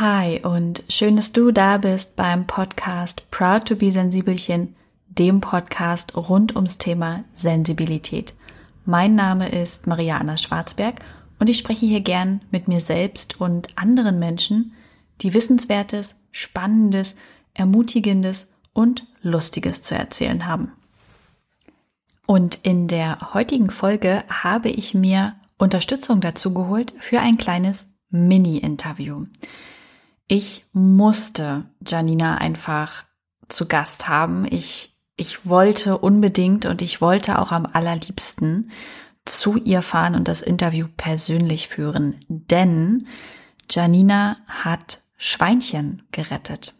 Hi und schön, dass du da bist beim Podcast Proud to be Sensibelchen, dem Podcast rund ums Thema Sensibilität. Mein Name ist Maria Anna Schwarzberg und ich spreche hier gern mit mir selbst und anderen Menschen, die Wissenswertes, Spannendes, Ermutigendes und Lustiges zu erzählen haben. Und in der heutigen Folge habe ich mir Unterstützung dazu geholt für ein kleines Mini-Interview. Ich musste Janina einfach zu Gast haben. Ich, ich wollte unbedingt und ich wollte auch am allerliebsten zu ihr fahren und das Interview persönlich führen, denn Janina hat Schweinchen gerettet.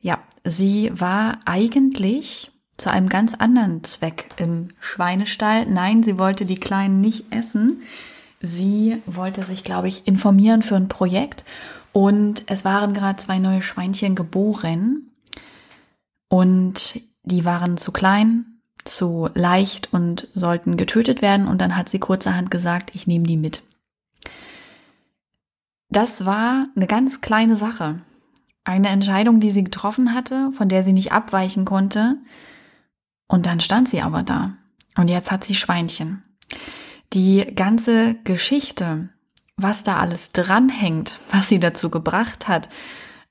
Ja, sie war eigentlich zu einem ganz anderen Zweck im Schweinestall. Nein, sie wollte die Kleinen nicht essen. Sie wollte sich, glaube ich, informieren für ein Projekt und es waren gerade zwei neue Schweinchen geboren und die waren zu klein, zu leicht und sollten getötet werden. Und dann hat sie kurzerhand gesagt, ich nehme die mit. Das war eine ganz kleine Sache. Eine Entscheidung, die sie getroffen hatte, von der sie nicht abweichen konnte. Und dann stand sie aber da. Und jetzt hat sie Schweinchen. Die ganze Geschichte, was da alles dranhängt, was sie dazu gebracht hat,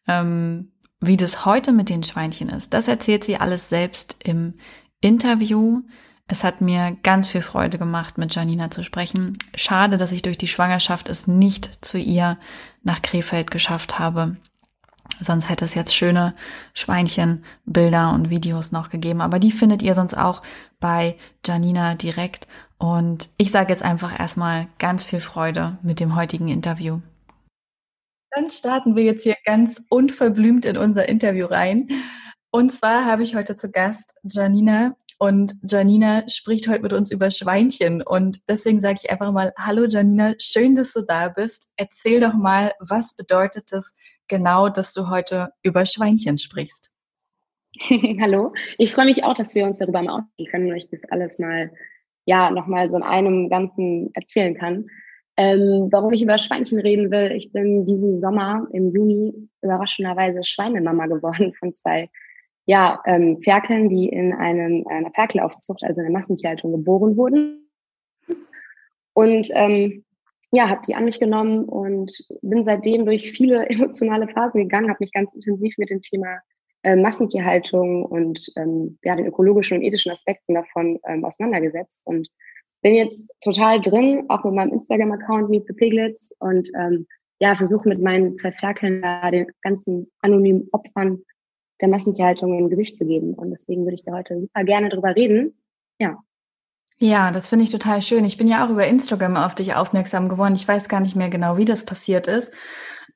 ähm, wie das heute mit den Schweinchen ist, das erzählt sie alles selbst im Interview. Es hat mir ganz viel Freude gemacht, mit Janina zu sprechen. Schade, dass ich durch die Schwangerschaft es nicht zu ihr nach Krefeld geschafft habe. Sonst hätte es jetzt schöne Schweinchen, Bilder und Videos noch gegeben. Aber die findet ihr sonst auch bei Janina direkt. Und ich sage jetzt einfach erstmal ganz viel Freude mit dem heutigen Interview. Dann starten wir jetzt hier ganz unverblümt in unser Interview rein. Und zwar habe ich heute zu Gast Janina und Janina spricht heute mit uns über Schweinchen. Und deswegen sage ich einfach mal, hallo Janina, schön, dass du da bist. Erzähl doch mal, was bedeutet es genau, dass du heute über Schweinchen sprichst? hallo, ich freue mich auch, dass wir uns darüber mal ausgehen können und ich das alles mal ja nochmal so in einem Ganzen erzählen kann. Ähm, warum ich über Schweinchen reden will, ich bin diesen Sommer im Juni überraschenderweise Schweinemama geworden von zwei ja, ähm, Ferkeln, die in einem, einer Ferkelaufzucht, also in einer Massentierhaltung geboren wurden. Und ähm, ja, habe die an mich genommen und bin seitdem durch viele emotionale Phasen gegangen, habe mich ganz intensiv mit dem Thema äh, Massentierhaltung und ähm, ja, den ökologischen und ethischen Aspekten davon ähm, auseinandergesetzt und bin jetzt total drin, auch mit meinem Instagram-Account Meet the Piglets und ähm, ja, versuche mit meinen zwei Ferkeln da den ganzen anonymen Opfern der Massentierhaltung im Gesicht zu geben. Und deswegen würde ich da heute super gerne drüber reden. Ja. Ja, das finde ich total schön. Ich bin ja auch über Instagram auf dich aufmerksam geworden. Ich weiß gar nicht mehr genau, wie das passiert ist.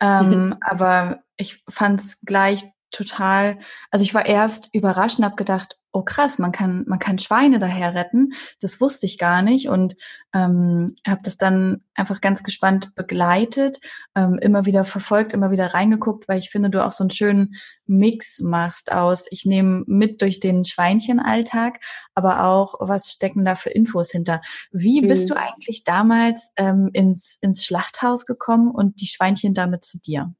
Ähm, aber ich fand es gleich total, also ich war erst überrascht und habe gedacht, oh krass, man kann, man kann Schweine daher retten. Das wusste ich gar nicht und ähm, habe das dann einfach ganz gespannt begleitet, ähm, immer wieder verfolgt, immer wieder reingeguckt, weil ich finde, du auch so einen schönen Mix machst aus. Ich nehme mit durch den Schweinchenalltag, aber auch, was stecken da für Infos hinter? Wie mhm. bist du eigentlich damals ähm, ins, ins Schlachthaus gekommen und die Schweinchen damit zu dir?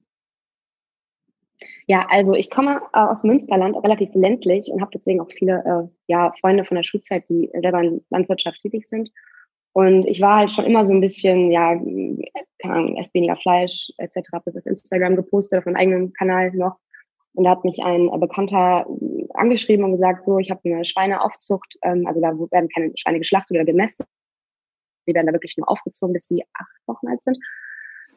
Ja, also ich komme aus Münsterland, relativ ländlich und habe deswegen auch viele äh, ja, Freunde von der Schulzeit, die selber in Landwirtschaft tätig sind. Und ich war halt schon immer so ein bisschen, ja, keine Ahnung, ess weniger Fleisch etc. Habe das auf Instagram gepostet, auf meinem eigenen Kanal noch. Und da hat mich ein äh, Bekannter äh, angeschrieben und gesagt, so, ich habe eine Schweineaufzucht, ähm, also da werden keine Schweine geschlachtet oder gemästet. Die werden da wirklich nur aufgezogen, bis sie acht Wochen alt sind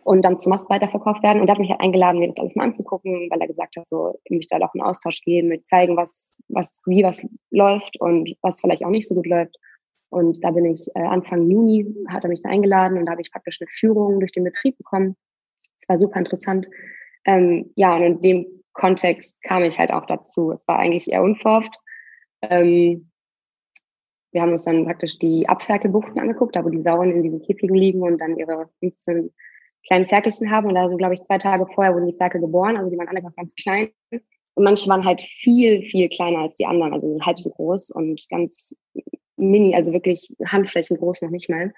und dann zum Mast weiterverkauft werden. Und er hat mich halt eingeladen, mir das alles mal anzugucken, weil er gesagt hat, so, ich möchte da auch in Austausch gehen, mit zeigen, was, was, wie was läuft und was vielleicht auch nicht so gut läuft. Und da bin ich äh, Anfang Juni, hat er mich da eingeladen und da habe ich praktisch eine Führung durch den Betrieb bekommen. Es war super interessant. Ähm, ja, und in dem Kontext kam ich halt auch dazu. Es war eigentlich eher unverhofft. Ähm, wir haben uns dann praktisch die Abferkelbuchten angeguckt, da wo die Sauen in diesen Käfigen liegen und dann ihre 15 kleinen Ferkelchen haben. Und da sind, glaube ich, zwei Tage vorher wurden die Ferkel geboren. Also die waren alle noch ganz klein. Und manche waren halt viel, viel kleiner als die anderen, also halb so groß und ganz mini, also wirklich Handflächen groß noch nicht mal.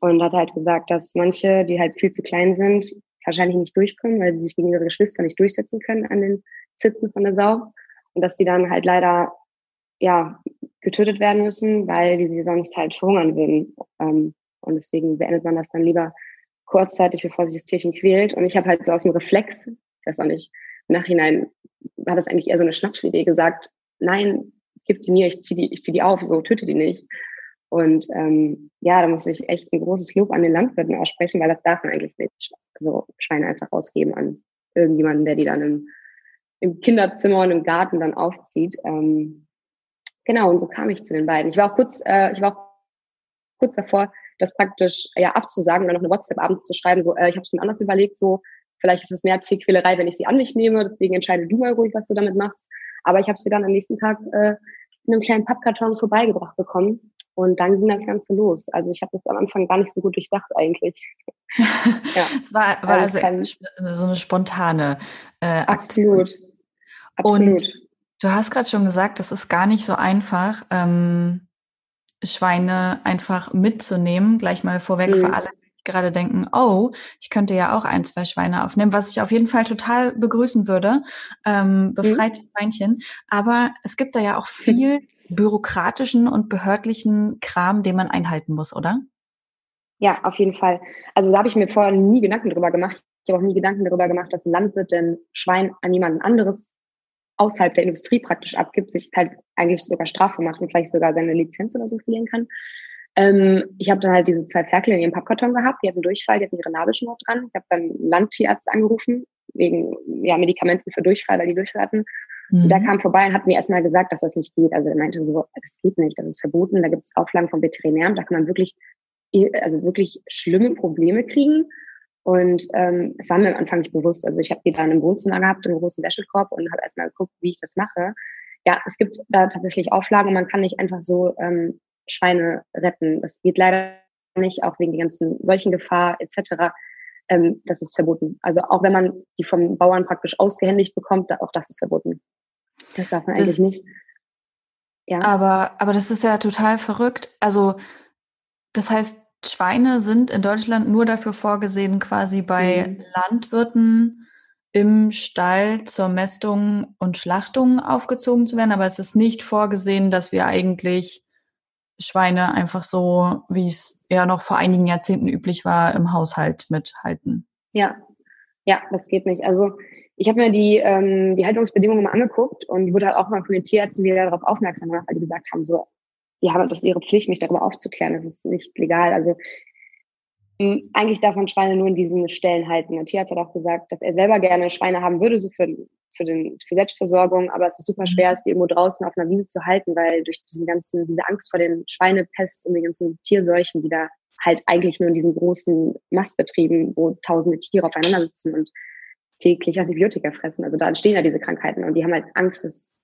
Und hat halt gesagt, dass manche, die halt viel zu klein sind, wahrscheinlich nicht durchkommen, weil sie sich gegen ihre Geschwister nicht durchsetzen können an den Zitzen von der Sau. Und dass sie dann halt leider, ja, getötet werden müssen, weil die sie sonst halt verhungern würden. Ähm, und deswegen beendet man das dann lieber kurzzeitig, bevor sich das Tierchen quält. Und ich habe halt so aus dem Reflex, ich weiß auch nicht, im Nachhinein war das eigentlich eher so eine Schnapsidee gesagt, nein, gib die mir, ich zieh die, ich zieh die auf, so töte die nicht. Und ähm, ja, da muss ich echt ein großes Lob an den Landwirten aussprechen, weil das darf man eigentlich nicht. Also Schweine einfach ausgeben an irgendjemanden, der die dann im, im Kinderzimmer und im Garten dann aufzieht. Ähm, genau, und so kam ich zu den beiden. Ich war auch kurz, äh, ich war auch kurz davor, das praktisch ja abzusagen und dann noch eine WhatsApp abends zu schreiben, so, äh, ich habe es mir anders überlegt, so, vielleicht ist es mehr Tierquälerei, wenn ich sie an mich nehme, deswegen entscheide du mal ruhig, was du damit machst. Aber ich habe sie dann am nächsten Tag äh, in einem kleinen Pappkarton vorbeigebracht bekommen und dann ging das Ganze los. Also ich habe das am Anfang gar nicht so gut durchdacht eigentlich. ja. Es war, war also, also so eine spontane äh, Absolut. Absolut. Und du hast gerade schon gesagt, das ist gar nicht so einfach. Ähm, Schweine einfach mitzunehmen, gleich mal vorweg mhm. für alle, die gerade denken, oh, ich könnte ja auch ein, zwei Schweine aufnehmen, was ich auf jeden Fall total begrüßen würde. Ähm, befreit mhm. Schweinchen. Aber es gibt da ja auch viel bürokratischen und behördlichen Kram, den man einhalten muss, oder? Ja, auf jeden Fall. Also da habe ich mir vorher nie Gedanken drüber gemacht. Ich habe auch nie Gedanken darüber gemacht, dass ein Landwirt denn Schwein an jemanden anderes außerhalb der Industrie praktisch abgibt, sich halt eigentlich sogar strafbar macht und vielleicht sogar seine Lizenz oder so verlieren kann. Ähm, ich habe dann halt diese zwei Ferkel in ihrem Pappkarton gehabt, die hatten Durchfall, die hatten ihre Nabelschnur dran. Ich habe dann Landtierarzt angerufen, wegen ja, Medikamenten für Durchfall, weil die Durchfall hatten. Mhm. Und der kam vorbei und hat mir erstmal gesagt, dass das nicht geht. Also er meinte so, das geht nicht, das ist verboten, da gibt es Auflagen vom Veterinäramt, da kann man wirklich, also wirklich schlimme Probleme kriegen. Und ähm, es war mir am Anfang nicht bewusst. Also ich habe die dann im Wohnzimmer gehabt, im großen Wäschekorb und habe erstmal geguckt, wie ich das mache. Ja, es gibt da tatsächlich Auflagen. Man kann nicht einfach so ähm, Schweine retten. Das geht leider nicht, auch wegen der ganzen Seuchengefahr etc. Ähm, das ist verboten. Also auch wenn man die vom Bauern praktisch ausgehändigt bekommt, auch das ist verboten. Das darf man das, eigentlich nicht. Ja. Aber, aber das ist ja total verrückt. Also das heißt, Schweine sind in Deutschland nur dafür vorgesehen, quasi bei mhm. Landwirten im Stall zur Mästung und Schlachtung aufgezogen zu werden, aber es ist nicht vorgesehen, dass wir eigentlich Schweine einfach so, wie es ja noch vor einigen Jahrzehnten üblich war, im Haushalt mithalten. Ja, ja, das geht nicht. Also ich habe mir die, ähm, die Haltungsbedingungen mal angeguckt und wurde halt auch mal von den Tierärzten wieder darauf aufmerksam gemacht, weil die gesagt haben, so, die haben das ist ihre Pflicht, mich darüber aufzuklären. Das ist nicht legal. Also eigentlich darf man Schweine nur in diesen Stellen halten. Der Tierarzt hat auch gesagt, dass er selber gerne Schweine haben würde, so für, für, den, für Selbstversorgung, aber es ist super schwer, es die irgendwo draußen auf einer Wiese zu halten, weil durch diesen ganzen, diese Angst vor den Schweinepest und den ganzen Tierseuchen, die da halt eigentlich nur in diesen großen Mastbetrieben, wo tausende Tiere aufeinander sitzen und täglich Antibiotika fressen. Also da entstehen ja diese Krankheiten und die haben halt Angst, dass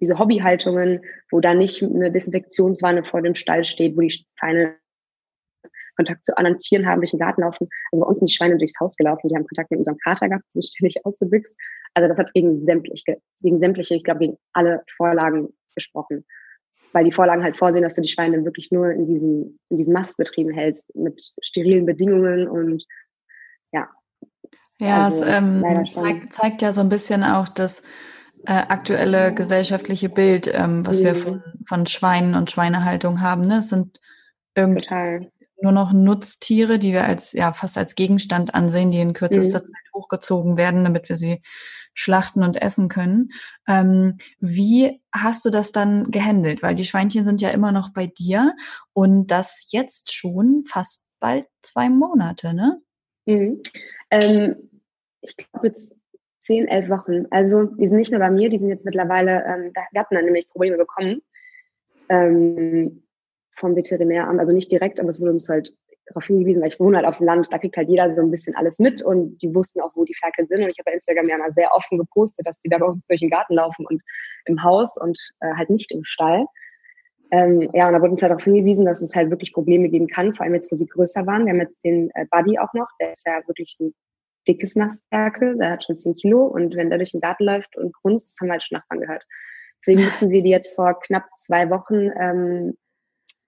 diese Hobbyhaltungen, wo da nicht eine Desinfektionswanne vor dem Stall steht, wo die Schweine Kontakt zu anderen Tieren haben, durch den Garten laufen. Also bei uns sind die Schweine durchs Haus gelaufen, die haben Kontakt mit unserem Kater gehabt, sind ständig ausgebüxt. Also das hat gegen sämtliche, gegen sämtliche, ich glaube, gegen alle Vorlagen gesprochen. Weil die Vorlagen halt vorsehen, dass du die Schweine wirklich nur in diesen, in diesen Mastbetrieben hältst, mit sterilen Bedingungen und ja. Ja, also, es ähm, zeigt, zeigt ja so ein bisschen auch, dass äh, aktuelle gesellschaftliche Bild, ähm, was mhm. wir von, von Schweinen und Schweinehaltung haben. Ne? Es sind irgendwie nur noch Nutztiere, die wir als ja fast als Gegenstand ansehen, die in kürzester mhm. Zeit hochgezogen werden, damit wir sie schlachten und essen können. Ähm, wie hast du das dann gehandelt? Weil die Schweinchen sind ja immer noch bei dir und das jetzt schon fast bald zwei Monate, ne? Mhm. Ähm, ich glaube jetzt zehn, elf Wochen. Also die sind nicht mehr bei mir, die sind jetzt mittlerweile, ähm, wir hatten dann nämlich Probleme bekommen ähm, vom Veterinäramt, also nicht direkt, aber es wurde uns halt darauf hingewiesen, weil ich wohne halt auf dem Land, da kriegt halt jeder so ein bisschen alles mit und die wussten auch, wo die Ferkel sind. Und ich habe bei Instagram ja mal sehr offen gepostet, dass die da bei uns durch den Garten laufen und im Haus und äh, halt nicht im Stall. Ähm, ja, und da wurde uns halt darauf hingewiesen, dass es halt wirklich Probleme geben kann, vor allem jetzt, wo sie größer waren. Wir haben jetzt den äh, Buddy auch noch, der ist ja wirklich ein dickes Mastwerkel, der hat schon 10 Kilo und wenn der durch den Garten läuft und grunzt, haben wir halt schon Nachbarn gehört. Deswegen mussten wir die jetzt vor knapp zwei Wochen ähm,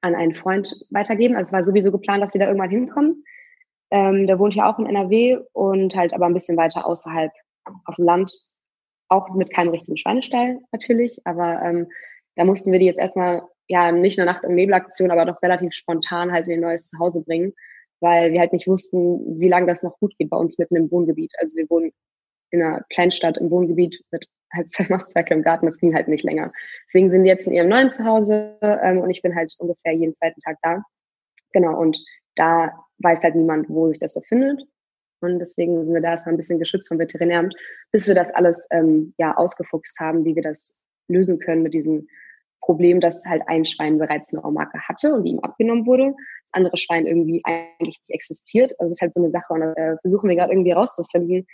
an einen Freund weitergeben. Also es war sowieso geplant, dass sie da irgendwann hinkommen. Ähm, der wohnt ja auch in NRW und halt aber ein bisschen weiter außerhalb auf dem Land. Auch mit keinem richtigen Schweinestall natürlich, aber ähm, da mussten wir die jetzt erstmal ja nicht eine Nacht- und Nebelaktion, aber doch relativ spontan halt in ein neues Zuhause bringen, weil wir halt nicht wussten, wie lange das noch gut geht bei uns mitten im Wohngebiet. Also wir wohnen in einer Kleinstadt im Wohngebiet mit halt zwei Mastwerke im Garten, das ging halt nicht länger. Deswegen sind die jetzt in ihrem neuen Zuhause ähm, und ich bin halt ungefähr jeden zweiten Tag da. Genau, und da weiß halt niemand, wo sich das befindet. Und deswegen sind wir da erstmal ein bisschen geschützt vom Veterinäramt, bis wir das alles ähm, ja ausgefuchst haben, wie wir das lösen können mit diesem Problem, dass halt ein Schwein bereits eine Aumarke hatte und die ihm abgenommen wurde, andere Schwein irgendwie eigentlich nicht existiert. Also es ist halt so eine Sache und äh, versuchen wir gerade irgendwie herauszufinden,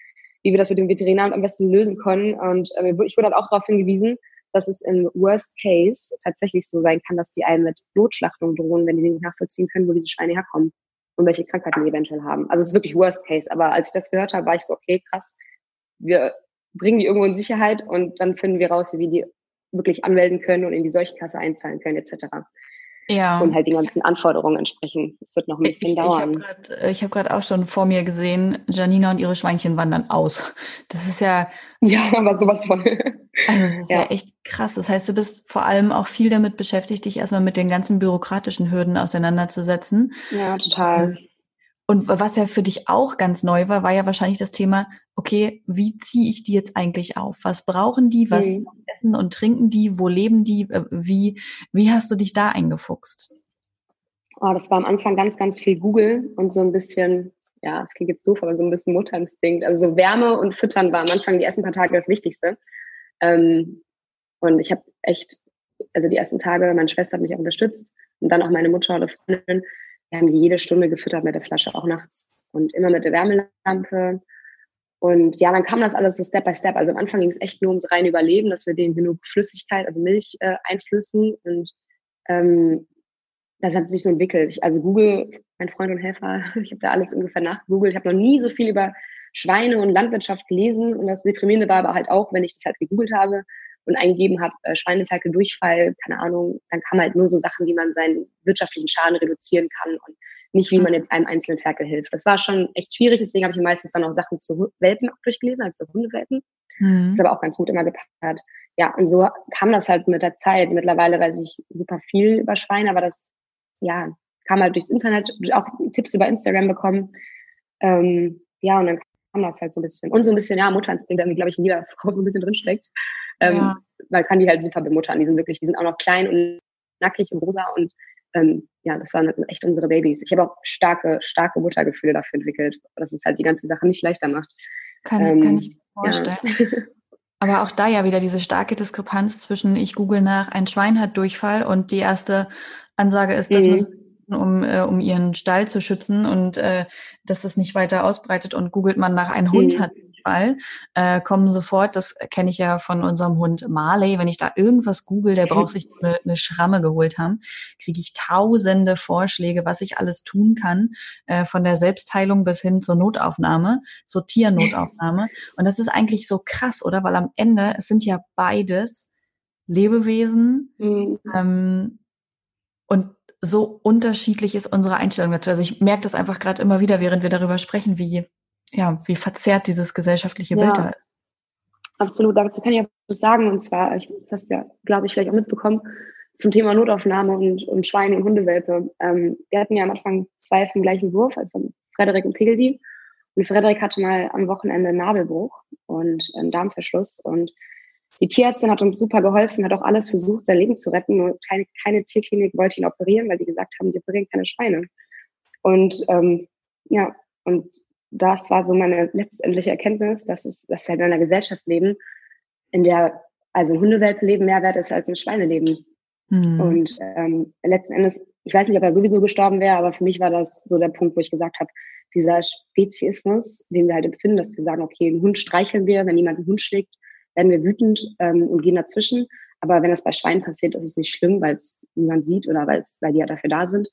wie wir das mit dem Veterinäramt am besten lösen können. Und äh, ich wurde halt auch darauf hingewiesen, dass es im Worst Case tatsächlich so sein kann, dass die einen mit Notschlachtung drohen, wenn die nicht nachvollziehen können, wo diese Schweine herkommen und welche Krankheiten die eventuell haben. Also es ist wirklich Worst Case. Aber als ich das gehört habe, war ich so, okay, krass, wir bringen die irgendwo in Sicherheit und dann finden wir raus, wie wir die wirklich anmelden können und in die Seuchenkasse einzahlen können, etc ja. und halt den ganzen Anforderungen entsprechen. Es wird noch ein bisschen ich, dauern. Ich habe gerade hab auch schon vor mir gesehen, Janina und ihre Schweinchen wandern aus. Das ist ja. Ja, aber sowas von. Also das ist ja. ja echt krass. Das heißt, du bist vor allem auch viel damit beschäftigt, dich erstmal mit den ganzen bürokratischen Hürden auseinanderzusetzen. Ja, total. Und was ja für dich auch ganz neu war, war ja wahrscheinlich das Thema, okay, wie ziehe ich die jetzt eigentlich auf? Was brauchen die? Was mhm. essen und trinken die? Wo leben die? Äh, wie, wie hast du dich da eingefuchst? Oh, das war am Anfang ganz, ganz viel Google und so ein bisschen, ja, es klingt jetzt doof, aber so ein bisschen Mutterinstinkt. Also so Wärme und Füttern war am Anfang die ersten paar Tage das Wichtigste. Ähm, und ich habe echt, also die ersten Tage, meine Schwester hat mich auch unterstützt und dann auch meine Mutter oder Freundin, wir haben die jede Stunde gefüttert mit der Flasche, auch nachts. Und immer mit der Wärmelampe. Und ja, dann kam das alles so Step by Step. Also am Anfang ging es echt nur ums reine Überleben, dass wir denen genug Flüssigkeit, also Milch äh, einflüssen. Und ähm, das hat sich so entwickelt. Also Google, mein Freund und Helfer, ich habe da alles ungefähr nachgegoogelt. Ich habe noch nie so viel über Schweine und Landwirtschaft gelesen. Und das Deprimierende war aber halt auch, wenn ich das halt gegoogelt habe, und eingegeben habe, äh, Schweineferkel, Durchfall, keine Ahnung, dann kam halt nur so Sachen, wie man seinen wirtschaftlichen Schaden reduzieren kann und nicht, wie man jetzt einem einzelnen Ferkel hilft. Das war schon echt schwierig, deswegen habe ich meistens dann auch Sachen zu Welpen auch durchgelesen, als zu Hundewelpen. Mhm. Ist aber auch ganz gut immer gepackt. Ja, und so kam das halt mit der Zeit. Mittlerweile weiß ich super viel über Schweine, aber das, ja, kam halt durchs Internet, auch Tipps über Instagram bekommen. Ähm, ja, und dann kam das halt so ein bisschen. Und so ein bisschen, ja, Mutterinstinkt, der, glaube ich, in jeder Frau so ein bisschen drinsteckt. Ähm, ja. Man kann die halt super bemuttern. Die sind wirklich, die sind auch noch klein und nackig und rosa und ähm, ja, das waren echt unsere Babys. Ich habe auch starke, starke Muttergefühle dafür entwickelt, dass es halt die ganze Sache nicht leichter macht. Kann, ähm, kann ich mir vorstellen. Ja. Aber auch da ja wieder diese starke Diskrepanz zwischen ich google nach, ein Schwein hat Durchfall und die erste Ansage ist, das mhm. muss um, äh, um ihren Stall zu schützen und äh, dass es nicht weiter ausbreitet und googelt man nach, ein Hund mhm. hat Fall, äh, kommen sofort, das kenne ich ja von unserem Hund Marley, wenn ich da irgendwas google, der braucht sich eine, eine Schramme geholt haben, kriege ich tausende Vorschläge, was ich alles tun kann, äh, von der Selbstheilung bis hin zur Notaufnahme, zur Tiernotaufnahme. Und das ist eigentlich so krass, oder? Weil am Ende, es sind ja beides Lebewesen mhm. ähm, und so unterschiedlich ist unsere Einstellung dazu. Also ich merke das einfach gerade immer wieder, während wir darüber sprechen, wie ja, wie verzerrt dieses gesellschaftliche Bild da ist. Absolut, dazu kann ich auch was sagen. Und zwar, ich hast ja, glaube ich, vielleicht auch mitbekommen, zum Thema Notaufnahme und, und Schweine und Hundewelpe. Ähm, wir hatten ja am Anfang zwei vom gleichen Wurf, also Frederik und Pegeldi. Und Frederik hatte mal am Wochenende einen Nabelbruch und einen Darmverschluss. Und die Tierärztin hat uns super geholfen, hat auch alles versucht, sein Leben zu retten. Nur keine, keine Tierklinik wollte ihn operieren, weil die gesagt haben, die operieren keine Schweine. Und ähm, ja, und das war so meine letztendliche Erkenntnis, dass, es, dass wir in einer Gesellschaft leben, in der also ein Hundewelpenleben mehr wert ist als ein Schweineleben. Mhm. Und ähm, letzten Endes, ich weiß nicht, ob er sowieso gestorben wäre, aber für mich war das so der Punkt, wo ich gesagt habe, dieser Speziismus, den wir halt empfinden, dass wir sagen, okay, einen Hund streicheln wir, wenn jemand einen Hund schlägt, werden wir wütend ähm, und gehen dazwischen. Aber wenn das bei Schweinen passiert, ist es nicht schlimm, weil es niemand sieht oder weil die ja dafür da sind.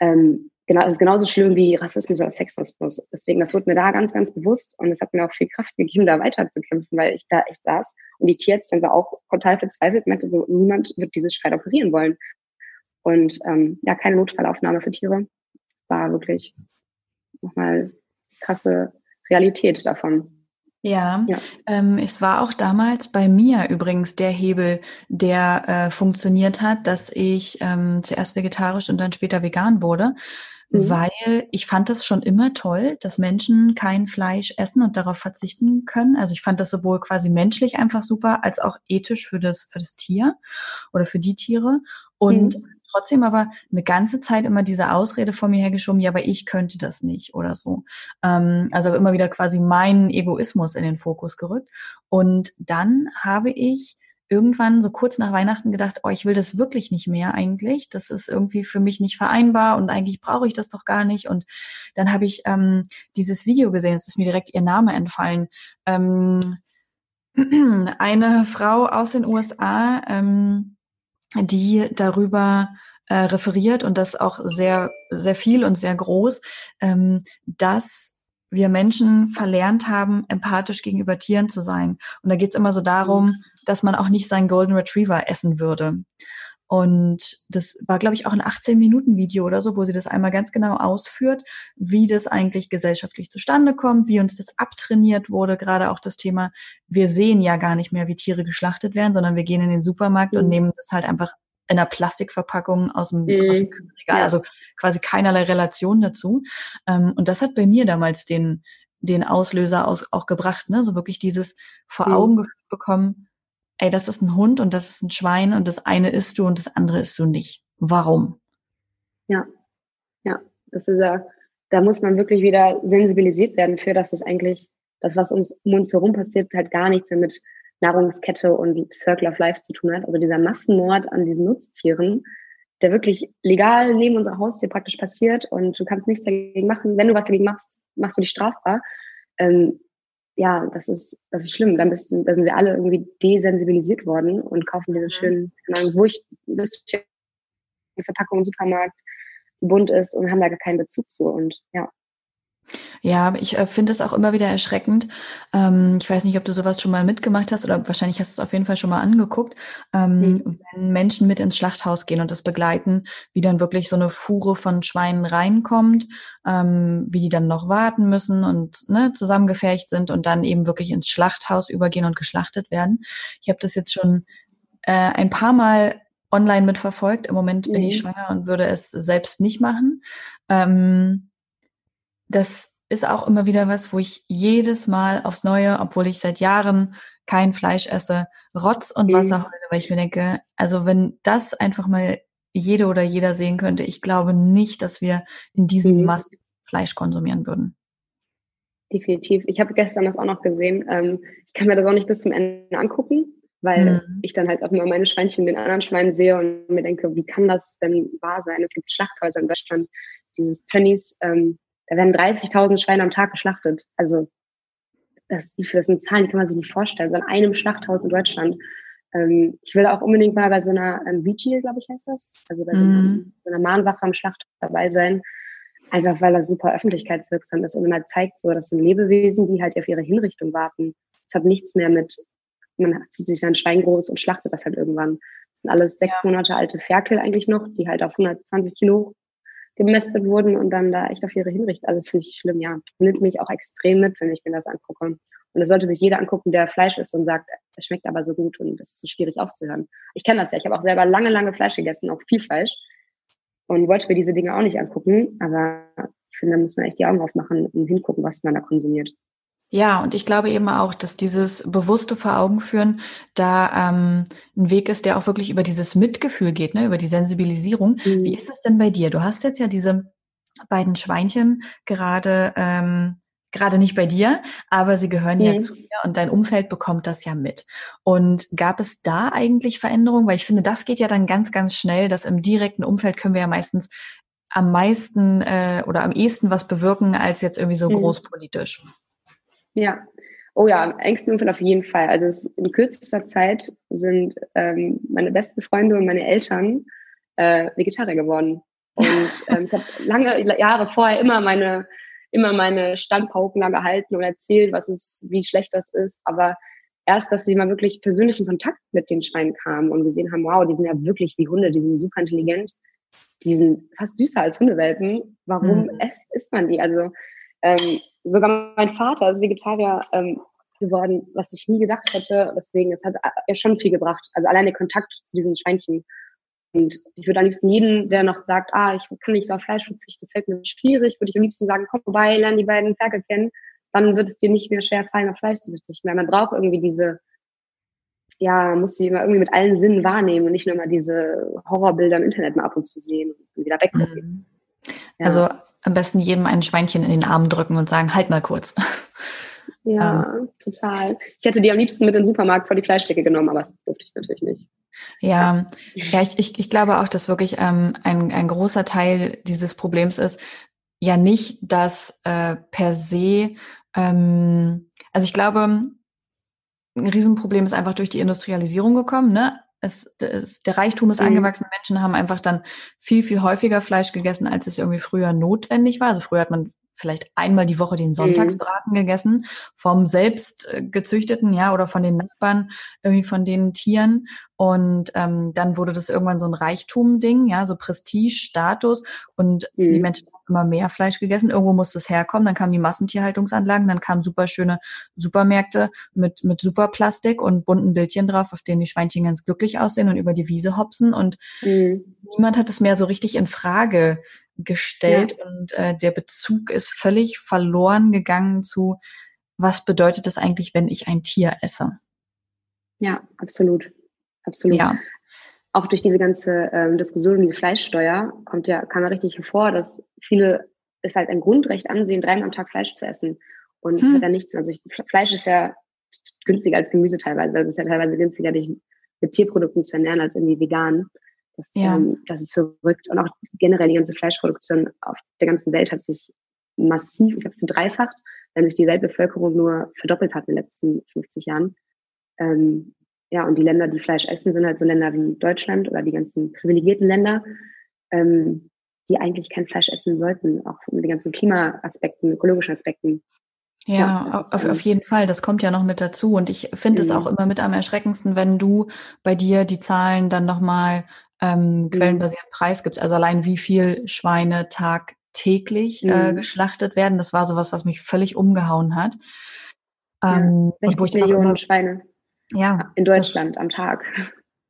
Ähm, genau, es ist genauso schlimm wie Rassismus oder Sexismus. Deswegen, das wurde mir da ganz, ganz bewusst und es hat mir auch viel Kraft gegeben, da weiterzukämpfen, weil ich da echt saß. Und die Tierärztin war auch total verzweifelt, meinte so, niemand wird dieses Schwein operieren wollen. Und ähm, ja, keine Notfallaufnahme für Tiere. War wirklich nochmal krasse Realität davon. Ja, ja. Ähm, es war auch damals bei mir übrigens der Hebel, der äh, funktioniert hat, dass ich ähm, zuerst vegetarisch und dann später vegan wurde, mhm. weil ich fand das schon immer toll, dass Menschen kein Fleisch essen und darauf verzichten können. Also ich fand das sowohl quasi menschlich einfach super, als auch ethisch für das, für das Tier oder für die Tiere. Und mhm trotzdem aber eine ganze Zeit immer diese Ausrede vor mir hergeschoben, ja, aber ich könnte das nicht oder so. Ähm, also immer wieder quasi meinen Egoismus in den Fokus gerückt. Und dann habe ich irgendwann so kurz nach Weihnachten gedacht, oh, ich will das wirklich nicht mehr eigentlich. Das ist irgendwie für mich nicht vereinbar und eigentlich brauche ich das doch gar nicht. Und dann habe ich ähm, dieses Video gesehen, es ist mir direkt ihr Name entfallen. Ähm, eine Frau aus den USA, ähm, die darüber äh, referiert und das auch sehr, sehr viel und sehr groß, ähm, dass wir Menschen verlernt haben, empathisch gegenüber Tieren zu sein. Und da geht es immer so darum, dass man auch nicht seinen Golden Retriever essen würde. Und das war, glaube ich, auch ein 18-Minuten-Video oder so, wo sie das einmal ganz genau ausführt, wie das eigentlich gesellschaftlich zustande kommt, wie uns das abtrainiert wurde. Gerade auch das Thema, wir sehen ja gar nicht mehr, wie Tiere geschlachtet werden, sondern wir gehen in den Supermarkt mhm. und nehmen das halt einfach in einer Plastikverpackung aus dem, mhm. aus dem Kühlregal, ja. also quasi keinerlei Relation dazu. Ähm, und das hat bei mir damals den, den Auslöser aus, auch gebracht, ne? So wirklich dieses vor mhm. Augen geführt bekommen, ey, das ist ein Hund und das ist ein Schwein und das eine isst du und das andere isst du nicht. Warum? Ja, ja, das ist ja, da muss man wirklich wieder sensibilisiert werden für, dass das eigentlich, das, was uns, um uns herum passiert, halt gar nichts mehr mit Nahrungskette und Circle of Life zu tun hat. Also dieser Massenmord an diesen Nutztieren, der wirklich legal neben unser Haustür praktisch passiert und du kannst nichts dagegen machen. Wenn du was dagegen machst, machst du dich strafbar. Ähm, ja, das ist, das ist schlimm. Dann bist, da sind wir alle irgendwie desensibilisiert worden und kaufen diese mhm. schönen, wo ich, die Verpackung im Supermarkt bunt ist und haben da gar keinen Bezug zu. Und ja, ja, ich äh, finde es auch immer wieder erschreckend. Ähm, ich weiß nicht, ob du sowas schon mal mitgemacht hast oder wahrscheinlich hast du es auf jeden Fall schon mal angeguckt, ähm, mhm. wenn Menschen mit ins Schlachthaus gehen und das begleiten, wie dann wirklich so eine Fuhre von Schweinen reinkommt, ähm, wie die dann noch warten müssen und ne, zusammengefercht sind und dann eben wirklich ins Schlachthaus übergehen und geschlachtet werden. Ich habe das jetzt schon äh, ein paar Mal online mitverfolgt. Im Moment mhm. bin ich mhm. schwanger und würde es selbst nicht machen. Ähm, das ist auch immer wieder was, wo ich jedes Mal aufs Neue, obwohl ich seit Jahren kein Fleisch esse, Rotz und mhm. Wasser heule, weil ich mir denke, also wenn das einfach mal jede oder jeder sehen könnte, ich glaube nicht, dass wir in diesem mhm. Maß Fleisch konsumieren würden. Definitiv. Ich habe gestern das auch noch gesehen. Ähm, ich kann mir das auch nicht bis zum Ende angucken, weil mhm. ich dann halt auch immer meine Schweinchen den anderen Schweinen sehe und mir denke, wie kann das denn wahr sein? Es gibt Schlachthäuser in Deutschland, dieses Tönnies, ähm, da werden 30.000 Schweine am Tag geschlachtet. Also das, das sind Zahlen, die kann man sich nicht vorstellen. So in einem Schlachthaus in Deutschland. Ähm, ich will auch unbedingt mal bei so einer ähm, Vigil, glaube ich, heißt das. Also bei so, einer, mhm. so einer Mahnwache am Schlachthaus dabei sein. Einfach weil das super öffentlichkeitswirksam ist und immer zeigt, so, das sind Lebewesen, die halt auf ihre Hinrichtung warten. Es hat nichts mehr mit, man zieht sich sein Schwein groß und schlachtet das halt irgendwann. Das sind alles sechs ja. Monate alte Ferkel eigentlich noch, die halt auf 120 Kilo gemästet wurden und dann da echt auf ihre Hinrichten. Also das finde ich schlimm, ja. Nimmt mich auch extrem mit, wenn ich mir das angucke. Und das sollte sich jeder angucken, der Fleisch isst und sagt, es schmeckt aber so gut und es ist so schwierig aufzuhören. Ich kenne das ja. Ich habe auch selber lange, lange Fleisch gegessen, auch viel Fleisch. Und wollte mir diese Dinge auch nicht angucken. Aber ich finde, da muss man echt die Augen aufmachen und hingucken, was man da konsumiert. Ja, und ich glaube eben auch, dass dieses bewusste vor Augen führen da ähm, ein Weg ist, der auch wirklich über dieses Mitgefühl geht, ne, über die Sensibilisierung. Mhm. Wie ist das denn bei dir? Du hast jetzt ja diese beiden Schweinchen gerade ähm, gerade nicht bei dir, aber sie gehören mhm. ja zu dir und dein Umfeld bekommt das ja mit. Und gab es da eigentlich Veränderungen? Weil ich finde, das geht ja dann ganz, ganz schnell, dass im direkten Umfeld können wir ja meistens am meisten äh, oder am ehesten was bewirken als jetzt irgendwie so mhm. großpolitisch. Ja. Oh ja, im engsten Umfeld auf jeden Fall. Also es, in kürzester Zeit sind ähm, meine besten Freunde und meine Eltern äh, Vegetarier geworden. Und ähm, ich habe lange Jahre vorher immer meine immer meine Standpauken da gehalten und erzählt, was es, wie schlecht das ist. Aber erst, dass sie mal wirklich persönlichen Kontakt mit den Schweinen kamen und gesehen haben, wow, die sind ja wirklich wie Hunde, die sind super intelligent, die sind fast süßer als Hundewelpen. Warum mhm. isst man die? Also Ähm, sogar mein Vater ist Vegetarier ähm, geworden, was ich nie gedacht hätte. Deswegen, es hat ja schon viel gebracht. Also allein der Kontakt zu diesen Schweinchen. Und ich würde am liebsten jeden, der noch sagt, ah, ich kann nicht so auf Fleisch verzichten, das fällt mir schwierig, würde ich am liebsten sagen, komm vorbei, lerne die beiden Ferkel kennen. Dann wird es dir nicht mehr schwer fallen, auf Fleisch zu verzichten. Weil man braucht irgendwie diese, ja, muss sie immer irgendwie mit allen Sinnen wahrnehmen und nicht nur mal diese Horrorbilder im Internet mal ab und zu sehen und wieder weggucken. Mhm. Ja. Also am besten jedem ein Schweinchen in den Arm drücken und sagen, halt mal kurz. Ja, ähm. total. Ich hätte die am liebsten mit in den Supermarkt vor die Fleischdecke genommen, aber das durfte ich natürlich nicht. Ja, ja, ich, ich, ich glaube auch, dass wirklich ähm, ein, ein großer Teil dieses Problems ist, ja nicht, dass äh, per se, ähm, also ich glaube, ein Riesenproblem ist einfach durch die Industrialisierung gekommen, ne? Es, es, der Reichtum ist mhm. angewachsen. Menschen haben einfach dann viel, viel häufiger Fleisch gegessen, als es irgendwie früher notwendig war. Also früher hat man vielleicht einmal die Woche den mhm. Sonntagsbraten mhm. gegessen, vom selbst äh, gezüchteten, ja, oder von den Nachbarn, irgendwie von den Tieren. Und ähm, dann wurde das irgendwann so ein Reichtum-Ding, ja, so Prestige, Status. Und mhm. die Menschen haben immer mehr Fleisch gegessen. Irgendwo musste es herkommen. Dann kamen die Massentierhaltungsanlagen, dann kamen super schöne Supermärkte mit, mit super Plastik und bunten Bildchen drauf, auf denen die Schweinchen ganz glücklich aussehen und über die Wiese hopsen. Und mhm. niemand hat es mehr so richtig in Frage gestellt ja. und äh, der Bezug ist völlig verloren gegangen zu, was bedeutet das eigentlich, wenn ich ein Tier esse? Ja, absolut. Absolut. Ja. Auch durch diese ganze ähm, Diskussion um diese Fleischsteuer kommt ja, kam ja richtig hervor, dass viele es halt ein Grundrecht ansehen, dreimal am Tag Fleisch zu essen. Und hm. hat ja nichts. Also ich, Fleisch ist ja günstiger als Gemüse teilweise. Also es ist ja teilweise günstiger, dich mit Tierprodukten zu ernähren als irgendwie vegan. Das, ja. ähm, das ist verrückt. Und auch generell die ganze Fleischproduktion auf der ganzen Welt hat sich massiv, ich glaube, verdreifacht, wenn sich die Weltbevölkerung nur verdoppelt hat in den letzten 50 Jahren. Ähm, ja, und die Länder, die Fleisch essen, sind halt so Länder wie Deutschland oder die ganzen privilegierten Länder, ähm, die eigentlich kein Fleisch essen sollten, auch mit den ganzen Klimaaspekten, ökologischen Aspekten. Ja, ja auf, auf jeden Fall. Das kommt ja noch mit dazu. Und ich finde es mhm. auch immer mit am erschreckendsten, wenn du bei dir die Zahlen dann nochmal ähm, mhm. quellenbasiert preisgibst. Also allein wie viel Schweine tagtäglich äh, mhm. äh, geschlachtet werden. Das war sowas, was mich völlig umgehauen hat. Ähm, ja, 60 Millionen immer, Schweine. Ja. In Deutschland das, am Tag.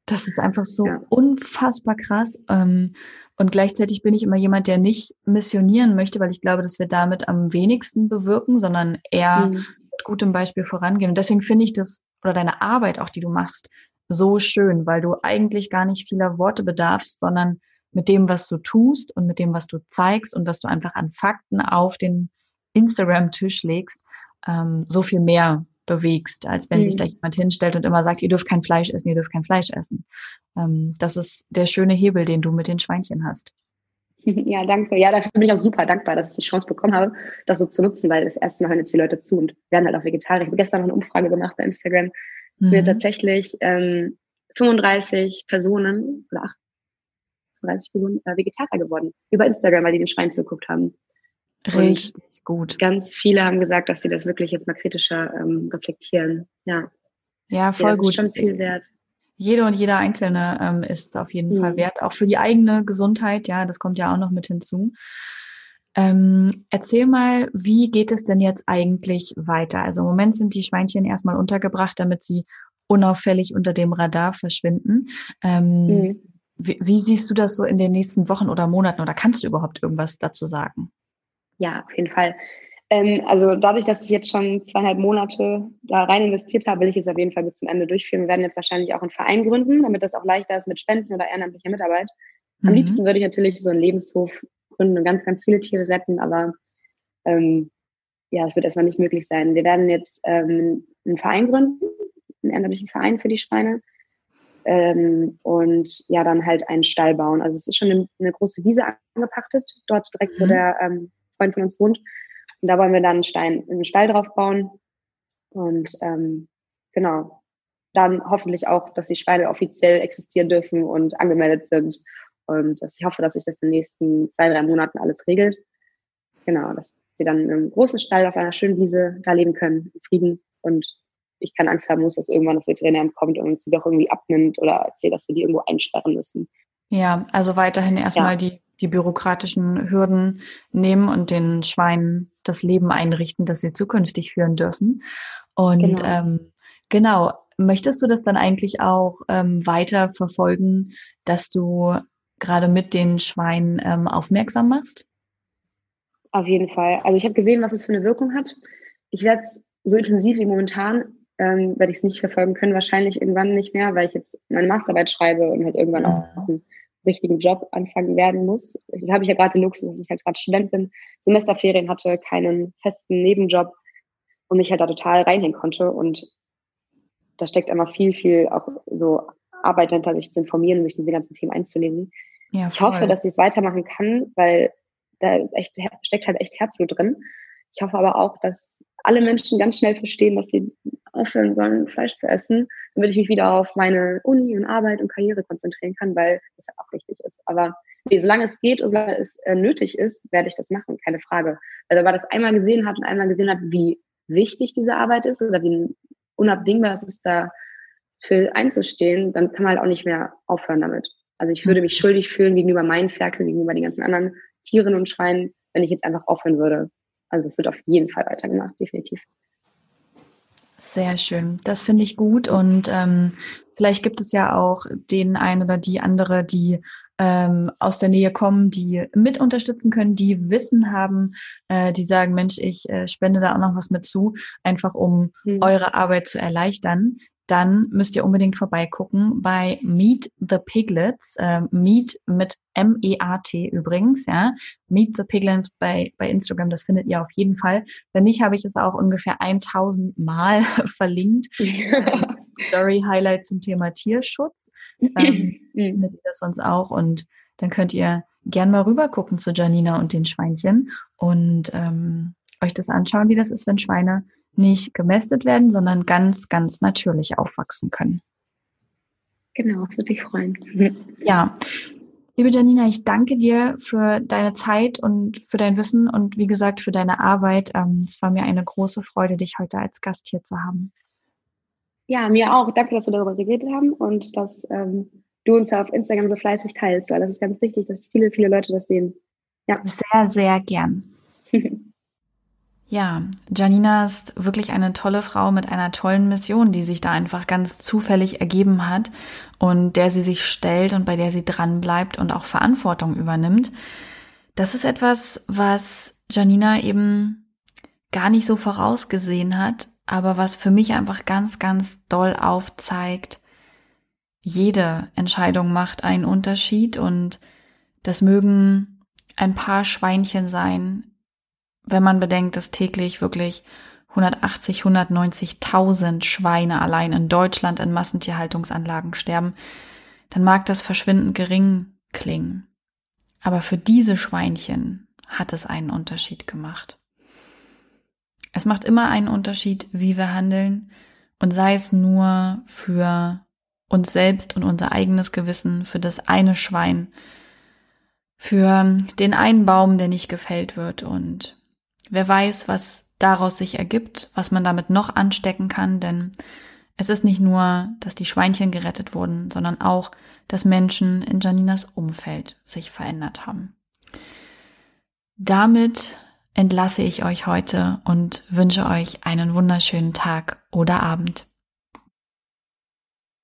Das ist einfach so ja. unfassbar krass. Ähm, und gleichzeitig bin ich immer jemand, der nicht missionieren möchte, weil ich glaube, dass wir damit am wenigsten bewirken, sondern eher mhm. mit gutem Beispiel vorangehen. Und deswegen finde ich das, oder deine Arbeit auch, die du machst, so schön, weil du eigentlich gar nicht vieler Worte bedarfst, sondern mit dem, was du tust und mit dem, was du zeigst und was du einfach an Fakten auf den Instagram-Tisch legst, ähm, so viel mehr bewegst, als wenn mhm. sich da jemand hinstellt und immer sagt, ihr dürft kein Fleisch essen, ihr dürft kein Fleisch essen. Ähm, das ist der schöne Hebel, den du mit den Schweinchen hast. Ja, danke. Ja, dafür bin ich auch super dankbar, dass ich die Chance bekommen habe, das so zu nutzen, weil das erste Mal hören jetzt die Leute zu und werden halt auch Vegetarier. Ich habe gestern noch eine Umfrage gemacht bei Instagram, mhm. mir tatsächlich ähm, 35 Personen oder 38 Personen äh, Vegetarier geworden über Instagram, weil die den Schwein zugeguckt haben. Richtig und gut. Ganz viele haben gesagt, dass sie das wirklich jetzt mal kritischer ähm, reflektieren. Ja. Ja, voll ja, das gut. Ist schon viel wert. Jede und jeder Einzelne ähm, ist auf jeden mhm. Fall wert, auch für die eigene Gesundheit. Ja, das kommt ja auch noch mit hinzu. Ähm, erzähl mal, wie geht es denn jetzt eigentlich weiter? Also im Moment sind die Schweinchen erstmal untergebracht, damit sie unauffällig unter dem Radar verschwinden. Ähm, mhm. wie, wie, siehst du das so in den nächsten Wochen oder Monaten oder kannst du überhaupt irgendwas dazu sagen? Ja, auf jeden Fall. Ähm, also dadurch, dass ich jetzt schon zweieinhalb Monate da rein investiert habe, will ich es auf jeden Fall bis zum Ende durchführen. Wir werden jetzt wahrscheinlich auch einen Verein gründen, damit das auch leichter ist mit Spenden oder ehrenamtlicher Mitarbeit. Am mhm. liebsten würde ich natürlich so einen Lebenshof gründen und ganz, ganz viele Tiere retten, aber ähm, ja, es wird erstmal nicht möglich sein. Wir werden jetzt ähm, einen Verein gründen, einen ehrenamtlichen Verein für die Schweine. Ähm, und ja, dann halt einen Stall bauen. Also es ist schon eine, eine große Wiese angepachtet, dort direkt, wo mhm. der ähm, Freund von uns wohnt. Und da wollen wir dann einen, Stein, einen Stall drauf bauen. Und ähm, genau, dann hoffentlich auch, dass die Schweine offiziell existieren dürfen und angemeldet sind. Und dass ich hoffe, dass sich das in den nächsten zwei, drei Monaten alles regelt. Genau, dass sie dann in einem großen Stall auf einer schönen Wiese da leben können, in Frieden und ich keine Angst haben muss, dass irgendwann das Veterinäramt kommt und uns die doch irgendwie abnimmt oder erzählt, dass wir die irgendwo einsperren müssen. Ja, also weiterhin erstmal ja. die, die bürokratischen Hürden nehmen und den Schweinen das Leben einrichten, das sie zukünftig führen dürfen. Und genau, ähm, genau möchtest du das dann eigentlich auch ähm, weiter verfolgen, dass du gerade mit den Schweinen ähm, aufmerksam machst? Auf jeden Fall. Also ich habe gesehen, was es für eine Wirkung hat. Ich werde es so intensiv wie momentan, ähm, werde ich es nicht verfolgen können, wahrscheinlich irgendwann nicht mehr, weil ich jetzt meine Masterarbeit schreibe und halt irgendwann auch einen richtigen Job anfangen werden muss. Jetzt habe ich ja gerade den Luxus, dass ich halt gerade Student bin, Semesterferien hatte, keinen festen Nebenjob und mich halt da total reinhängen konnte. Und da steckt immer viel, viel auch so Arbeit dahinter, sich zu informieren und sich diese ganzen Themen einzulesen. Ja, ich hoffe, dass ich es weitermachen kann, weil da ist echt, steckt halt echt Herzblut drin. Ich hoffe aber auch, dass alle Menschen ganz schnell verstehen, dass sie aufhören sollen, Fleisch zu essen, damit ich mich wieder auf meine Uni und Arbeit und Karriere konzentrieren kann, weil das halt auch wichtig ist. Aber nee, solange es geht und solange es äh, nötig ist, werde ich das machen, keine Frage. Weil wenn man das einmal gesehen hat und einmal gesehen hat, wie wichtig diese Arbeit ist oder wie unabdingbar es ist, da für einzustehen, dann kann man halt auch nicht mehr aufhören damit. Also ich würde mich schuldig fühlen gegenüber meinen Ferkeln, gegenüber den ganzen anderen Tieren und Schweinen, wenn ich jetzt einfach aufhören würde. Also es wird auf jeden Fall weitergemacht, definitiv. Sehr schön. Das finde ich gut. Und ähm, vielleicht gibt es ja auch den einen oder die andere, die ähm, aus der Nähe kommen, die mit unterstützen können, die Wissen haben, äh, die sagen, Mensch, ich äh, spende da auch noch was mit zu, einfach um mhm. eure Arbeit zu erleichtern dann müsst ihr unbedingt vorbeigucken bei Meet the Piglets. Äh, Meet mit M-E-A-T übrigens, ja. Meet the Piglets bei, bei Instagram, das findet ihr auf jeden Fall. Wenn nicht, habe ich es auch ungefähr 1000 Mal verlinkt. Story Highlight zum Thema Tierschutz. Ähm, findet ihr das sonst auch und dann könnt ihr gern mal rüber gucken zu Janina und den Schweinchen und ähm, euch das anschauen, wie das ist, wenn Schweine nicht gemästet werden, sondern ganz, ganz natürlich aufwachsen können. Genau, das würde mich freuen. Ja. Liebe Janina, ich danke dir für deine Zeit und für dein Wissen und wie gesagt für deine Arbeit. Ähm, es war mir eine große Freude, dich heute als Gast hier zu haben. Ja, mir auch. Danke, dass wir darüber geredet haben und dass ähm, du uns auf Instagram so fleißig teilst, weil das ist ganz wichtig, dass viele, viele Leute das sehen. Ja. Sehr, sehr gern. Ja, Janina ist wirklich eine tolle Frau mit einer tollen Mission, die sich da einfach ganz zufällig ergeben hat und der sie sich stellt und bei der sie dran bleibt und auch Verantwortung übernimmt. Das ist etwas, was Janina eben gar nicht so vorausgesehen hat, aber was für mich einfach ganz, ganz doll aufzeigt, jede Entscheidung macht einen Unterschied und das mögen ein paar Schweinchen sein, wenn man bedenkt, dass täglich wirklich 180, 190.000 Schweine allein in Deutschland in Massentierhaltungsanlagen sterben, dann mag das verschwindend gering klingen. Aber für diese Schweinchen hat es einen Unterschied gemacht. Es macht immer einen Unterschied, wie wir handeln und sei es nur für uns selbst und unser eigenes Gewissen, für das eine Schwein, für den einen Baum, der nicht gefällt wird und Wer weiß, was daraus sich ergibt, was man damit noch anstecken kann, denn es ist nicht nur, dass die Schweinchen gerettet wurden, sondern auch, dass Menschen in Janinas Umfeld sich verändert haben. Damit entlasse ich euch heute und wünsche euch einen wunderschönen Tag oder Abend.